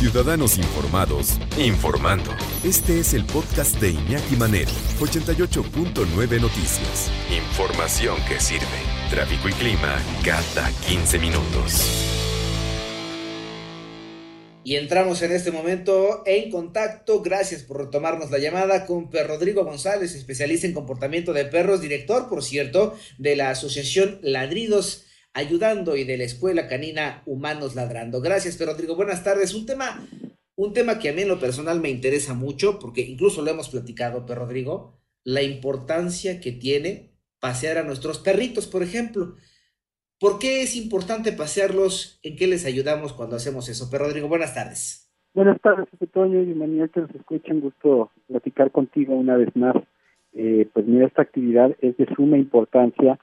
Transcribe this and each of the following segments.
Ciudadanos informados, informando. Este es el podcast de Iñaki Manero, 88.9 Noticias. Información que sirve. Tráfico y clima cada 15 minutos. Y entramos en este momento en contacto, gracias por retomarnos la llamada, con Rodrigo González, especialista en comportamiento de perros, director, por cierto, de la Asociación Ladridos Ayudando y de la Escuela Canina Humanos Ladrando. Gracias, Rodrigo. Buenas tardes. Un tema, un tema que a mí en lo personal me interesa mucho, porque incluso lo hemos platicado, Rodrigo, la importancia que tiene pasear a nuestros perritos, por ejemplo. ¿Por qué es importante pasearlos? ¿En qué les ayudamos cuando hacemos eso? Pero Rodrigo, buenas tardes. Buenas tardes, Toño y Manuel, que nos escuchen. Gusto platicar contigo una vez más. Eh, pues mira, esta actividad es de suma importancia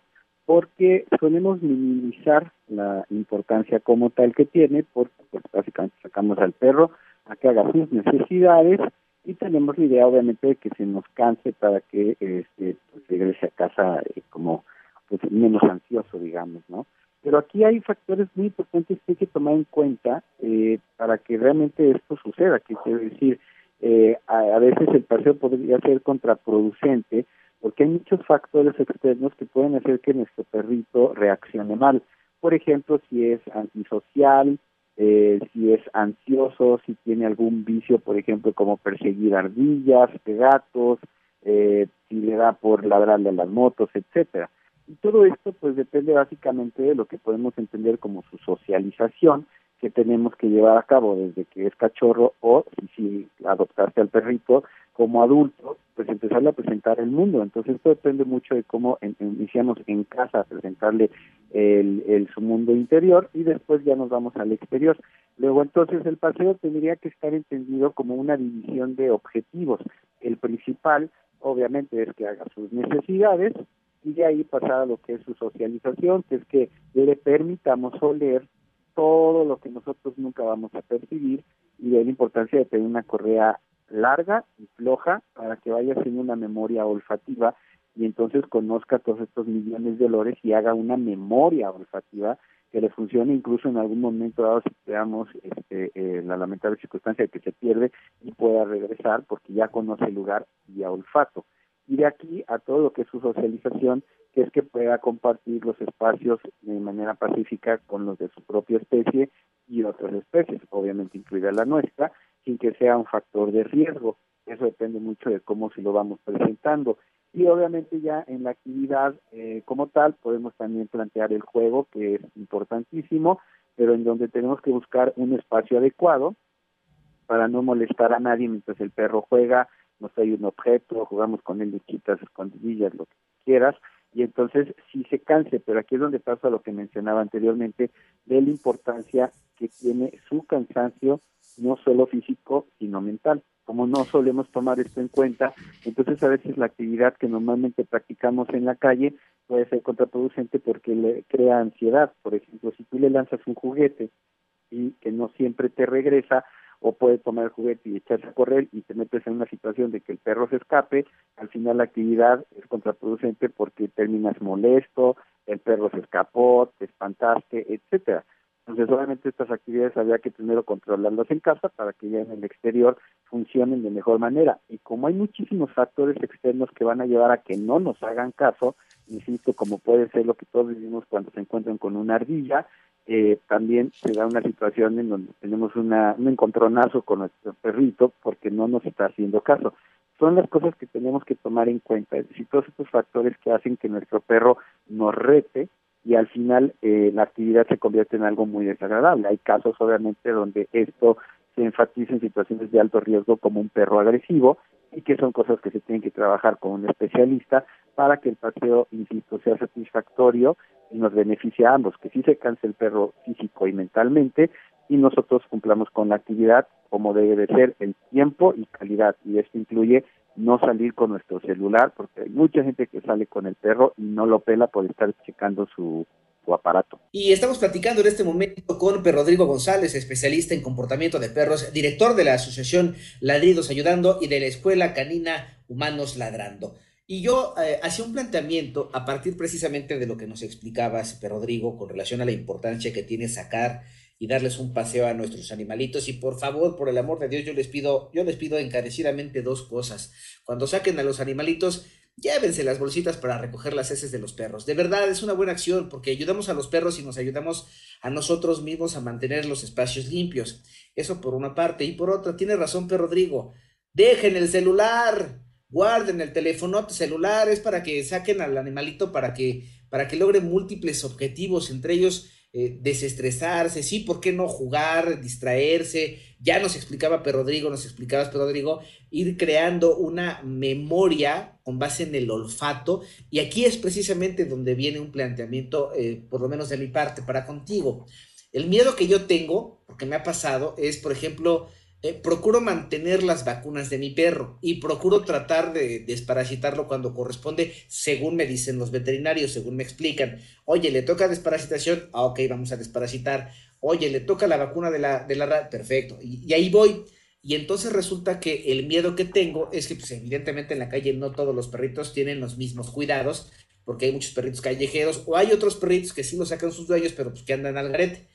porque solemos minimizar la importancia como tal que tiene, porque pues básicamente sacamos al perro a que haga sus necesidades y tenemos la idea obviamente de que se nos canse para que este, pues, regrese a casa eh, como pues menos ansioso, digamos, ¿no? Pero aquí hay factores muy importantes que hay que tomar en cuenta eh, para que realmente esto suceda, que quiero decir, eh, a, veces el paseo podría ser contraproducente porque hay muchos factores externos que pueden hacer que nuestro perrito reaccione mal. Por ejemplo, si es antisocial, eh, si es ansioso, si tiene algún vicio, por ejemplo, como perseguir ardillas, gatos, eh, si le da por ladrarle a las motos, etcétera. Y todo esto pues depende básicamente de lo que podemos entender como su socialización que tenemos que llevar a cabo desde que es cachorro o si, si adoptaste al perrito como adulto, pues empezarle a presentar el mundo. Entonces esto depende mucho de cómo iniciamos en casa a presentarle el, el, su mundo interior y después ya nos vamos al exterior. Luego entonces el paseo tendría que estar entendido como una división de objetivos. El principal obviamente es que haga sus necesidades, y de ahí pasar a lo que es su socialización, que es que le permitamos oler todo lo que nosotros nunca vamos a percibir y de la importancia de tener una correa larga y floja para que vaya haciendo una memoria olfativa y entonces conozca todos estos millones de olores y haga una memoria olfativa que le funcione incluso en algún momento dado si veamos este, eh, la lamentable circunstancia de que se pierde y pueda regresar porque ya conoce el lugar y a olfato. Y de aquí a todo lo que es su socialización, que es que pueda compartir los espacios de manera pacífica con los de su propia especie y otras especies, obviamente incluida la nuestra, sin que sea un factor de riesgo. Eso depende mucho de cómo se lo vamos presentando. Y obviamente ya en la actividad eh, como tal podemos también plantear el juego, que es importantísimo, pero en donde tenemos que buscar un espacio adecuado para no molestar a nadie mientras el perro juega, no hay un objeto, jugamos con él quitas escondidillas, lo que quieras, y entonces sí se canse, pero aquí es donde pasa lo que mencionaba anteriormente de la importancia que tiene su cansancio, no solo físico, sino mental. Como no solemos tomar esto en cuenta, entonces a veces la actividad que normalmente practicamos en la calle puede ser contraproducente porque le crea ansiedad. Por ejemplo, si tú le lanzas un juguete y que no siempre te regresa, o puede tomar el juguete y echarse a correr y te metes en una situación de que el perro se escape, al final la actividad es contraproducente porque terminas molesto, el perro se escapó, te espantaste, etcétera. Entonces, obviamente estas actividades habría que primero controlarlas en casa para que ya en el exterior funcionen de mejor manera. Y como hay muchísimos factores externos que van a llevar a que no nos hagan caso, insisto, como puede ser lo que todos vivimos cuando se encuentran con una ardilla, eh, también se da una situación en donde tenemos una, un encontronazo con nuestro perrito porque no nos está haciendo caso. Son las cosas que tenemos que tomar en cuenta, es decir, todos estos factores que hacen que nuestro perro nos rete y al final eh, la actividad se convierte en algo muy desagradable. Hay casos obviamente donde esto se enfatiza en situaciones de alto riesgo como un perro agresivo y que son cosas que se tienen que trabajar con un especialista para que el paseo, insisto, sea satisfactorio y nos beneficia a ambos, que sí se canse el perro físico y mentalmente y nosotros cumplamos con la actividad como debe de ser el tiempo y calidad y esto incluye no salir con nuestro celular porque hay mucha gente que sale con el perro y no lo pela por estar checando su, aparato. Y estamos platicando en este momento con Rodrigo González, especialista en comportamiento de perros, director de la asociación Ladridos Ayudando y de la Escuela Canina Humanos Ladrando. Y yo eh, hacía un planteamiento a partir precisamente de lo que nos explicabas, Rodrigo, con relación a la importancia que tiene sacar y darles un paseo a nuestros animalitos. Y por favor, por el amor de Dios, yo les pido, yo les pido encarecidamente dos cosas. Cuando saquen a los animalitos, llévense las bolsitas para recoger las heces de los perros. De verdad, es una buena acción porque ayudamos a los perros y nos ayudamos a nosotros mismos a mantener los espacios limpios. Eso por una parte. Y por otra, tiene razón, Pedro Rodrigo. Dejen el celular guarden el teléfono celular, es para que saquen al animalito para que, para que logre múltiples objetivos, entre ellos eh, desestresarse, sí, ¿por qué no jugar, distraerse? Ya nos explicaba Pedro Rodrigo, nos explicabas Pedro Rodrigo, ir creando una memoria con base en el olfato, y aquí es precisamente donde viene un planteamiento, eh, por lo menos de mi parte, para contigo. El miedo que yo tengo, porque me ha pasado, es, por ejemplo, eh, procuro mantener las vacunas de mi perro y procuro tratar de desparasitarlo cuando corresponde, según me dicen los veterinarios, según me explican. Oye, le toca desparasitación, ah, ok, vamos a desparasitar. Oye, le toca la vacuna de la, de la perfecto. Y, ahí voy. Y entonces resulta que el miedo que tengo es que, pues, evidentemente en la calle no todos los perritos tienen los mismos cuidados, porque hay muchos perritos callejeros, o hay otros perritos que sí los sacan sus dueños, pero pues que andan al garete.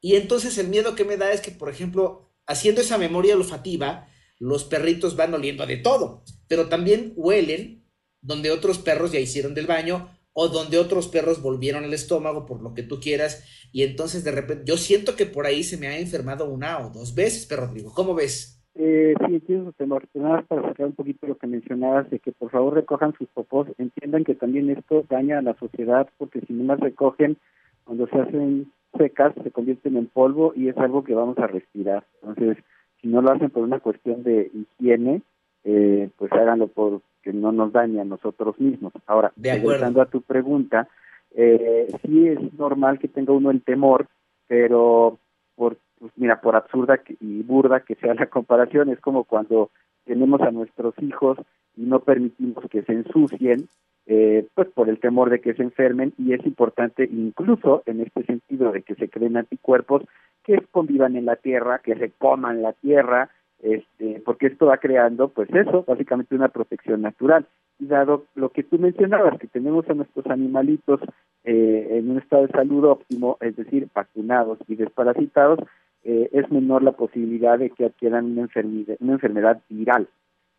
Y entonces el miedo que me da es que, por ejemplo, haciendo esa memoria olfativa, los perritos van oliendo de todo, pero también huelen donde otros perros ya hicieron del baño o donde otros perros volvieron al estómago por lo que tú quieras y entonces de repente yo siento que por ahí se me ha enfermado una o dos veces, pero Rodrigo, ¿cómo ves? Eh, sí, entiendo su temor. Nada para sacar un poquito lo que mencionabas de que por favor recojan sus popós, entiendan que también esto daña a la sociedad porque si no las recogen, cuando se hacen secas se convierten en polvo y es algo que vamos a respirar. Entonces, si no lo hacen por una cuestión de higiene, eh, pues háganlo por que no nos dañe a nosotros mismos. Ahora, regresando a tu pregunta, eh, sí es normal que tenga uno el temor, pero por pues mira, por absurda y burda que sea la comparación, es como cuando tenemos a nuestros hijos y no permitimos que se ensucien, eh, pues por el temor de que se enfermen y es importante incluso en este sentido de que se creen anticuerpos que convivan en la tierra, que se coman la tierra, este, porque esto va creando, pues eso, básicamente una protección natural. Y dado lo que tú mencionabas, que tenemos a nuestros animalitos eh, en un estado de salud óptimo, es decir, vacunados y desparasitados, eh, es menor la posibilidad de que adquieran una enfermedad, una enfermedad viral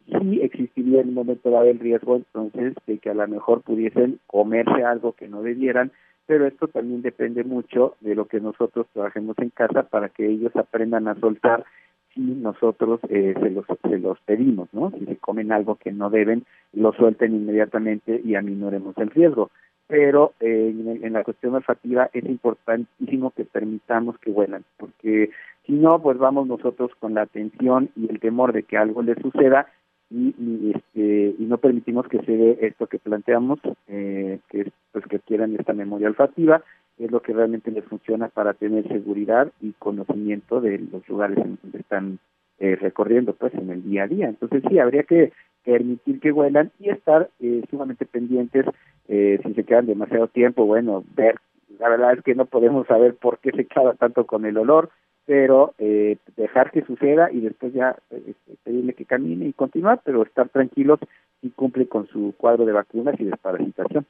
sí existiría en un momento dado el riesgo entonces de que a lo mejor pudiesen comerse algo que no debieran, pero esto también depende mucho de lo que nosotros trabajemos en casa para que ellos aprendan a soltar si nosotros eh, se, los, se los pedimos, ¿no? Si se comen algo que no deben, lo suelten inmediatamente y aminoremos el riesgo. Pero eh, en, en, la cuestión olfativa es importantísimo que permitamos que huelan, porque si no, pues vamos nosotros con la atención y el temor de que algo les suceda y, este, y no permitimos que se dé esto que planteamos, eh, que es pues que quieran esta memoria olfativa, es lo que realmente les funciona para tener seguridad y conocimiento de los lugares en donde están eh, recorriendo pues en el día a día. Entonces sí, habría que permitir que huelan y estar eh, sumamente pendientes eh, si se quedan demasiado tiempo, bueno, ver, la verdad es que no podemos saber por qué se queda tanto con el olor, pero eh, dejar que suceda y después ya eh, pedirle que camine y continuar, pero estar tranquilos y cumple con su cuadro de vacunas y desparasitación.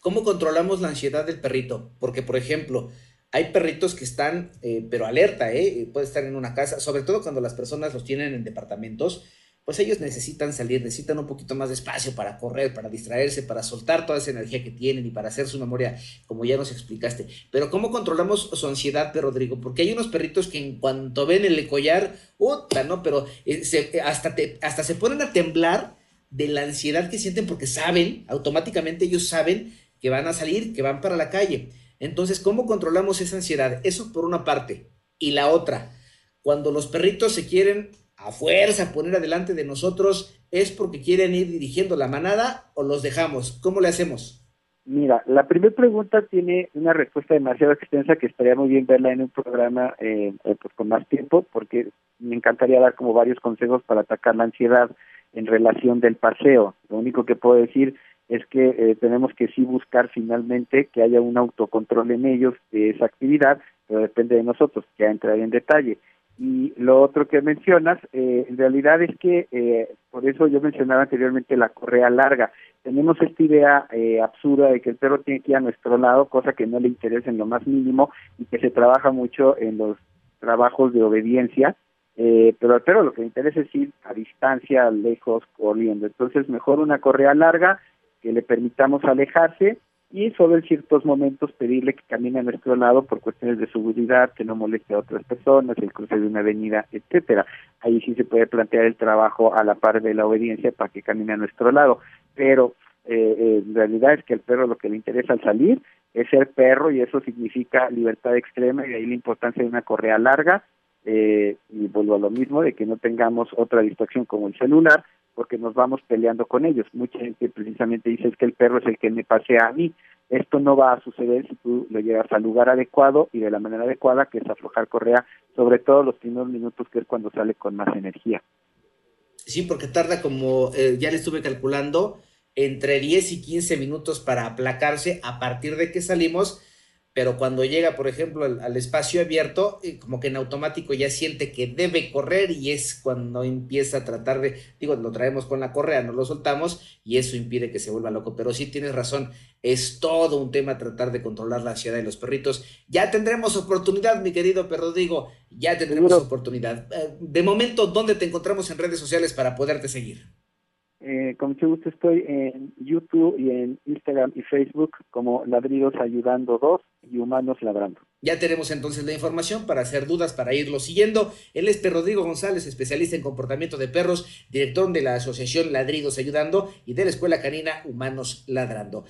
¿Cómo controlamos la ansiedad del perrito? Porque, por ejemplo, hay perritos que están, eh, pero alerta, ¿eh? puede estar en una casa, sobre todo cuando las personas los tienen en departamentos, pues ellos necesitan salir, necesitan un poquito más de espacio para correr, para distraerse, para soltar toda esa energía que tienen y para hacer su memoria, como ya nos explicaste. Pero ¿cómo controlamos su ansiedad, Rodrigo? Porque hay unos perritos que en cuanto ven el collar, ¡uta, no! Pero eh, se, hasta, hasta se ponen a temblar de la ansiedad que sienten porque saben, automáticamente ellos saben que van a salir, que van para la calle. Entonces, ¿cómo controlamos esa ansiedad? Eso por una parte. Y la otra, cuando los perritos se quieren a fuerza poner adelante de nosotros es porque quieren ir dirigiendo la manada o los dejamos? ¿Cómo le hacemos? Mira, la primera pregunta tiene una respuesta demasiado extensa que estaría muy bien verla en un programa eh, eh, pues con más tiempo, porque me encantaría dar como varios consejos para atacar la ansiedad en relación del paseo. Lo único que puedo decir es que eh, tenemos que sí buscar finalmente que haya un autocontrol en ellos de esa actividad, pero depende de nosotros, ya entraré en detalle. Y lo otro que mencionas, eh, en realidad es que, eh, por eso yo mencionaba anteriormente la correa larga. Tenemos esta idea eh, absurda de que el perro tiene que ir a nuestro lado, cosa que no le interesa en lo más mínimo y que se trabaja mucho en los trabajos de obediencia. Eh, pero al perro lo que le interesa es ir a distancia, lejos, corriendo. Entonces, mejor una correa larga que le permitamos alejarse y solo en ciertos momentos pedirle que camine a nuestro lado por cuestiones de seguridad, que no moleste a otras personas, el cruce de una avenida, etcétera. Ahí sí se puede plantear el trabajo a la par de la obediencia para que camine a nuestro lado, pero eh, eh, en realidad es que el perro lo que le interesa al salir es ser perro y eso significa libertad extrema y ahí la importancia de una correa larga eh, y vuelvo a lo mismo de que no tengamos otra distracción como el celular porque nos vamos peleando con ellos. Mucha gente precisamente dice es que el perro es el que me pasea a mí. Esto no va a suceder si tú lo llevas al lugar adecuado y de la manera adecuada, que es aflojar correa, sobre todo los primeros minutos, que es cuando sale con más energía. Sí, porque tarda como, eh, ya le estuve calculando, entre 10 y 15 minutos para aplacarse a partir de que salimos pero cuando llega, por ejemplo, al, al, espacio abierto, eh, como que en automático ya siente que debe correr y es cuando empieza a tratar de, digo, lo traemos con la correa, no lo soltamos y eso impide que se vuelva loco. Pero sí tienes razón, es todo un tema tratar de controlar la ansiedad de los perritos. Ya tendremos oportunidad, mi querido perro digo, ya tendremos oportunidad. Eh, de momento, ¿dónde te encontramos en redes sociales para poderte seguir? Eh, con mucho gusto estoy en YouTube y en Instagram y Facebook como Ladridos Ayudando 2 y Humanos Ladrando. Ya tenemos entonces la información para hacer dudas, para irlo siguiendo. Él es Rodrigo González, especialista en comportamiento de perros, director de la Asociación Ladridos Ayudando y de la Escuela Canina Humanos Ladrando.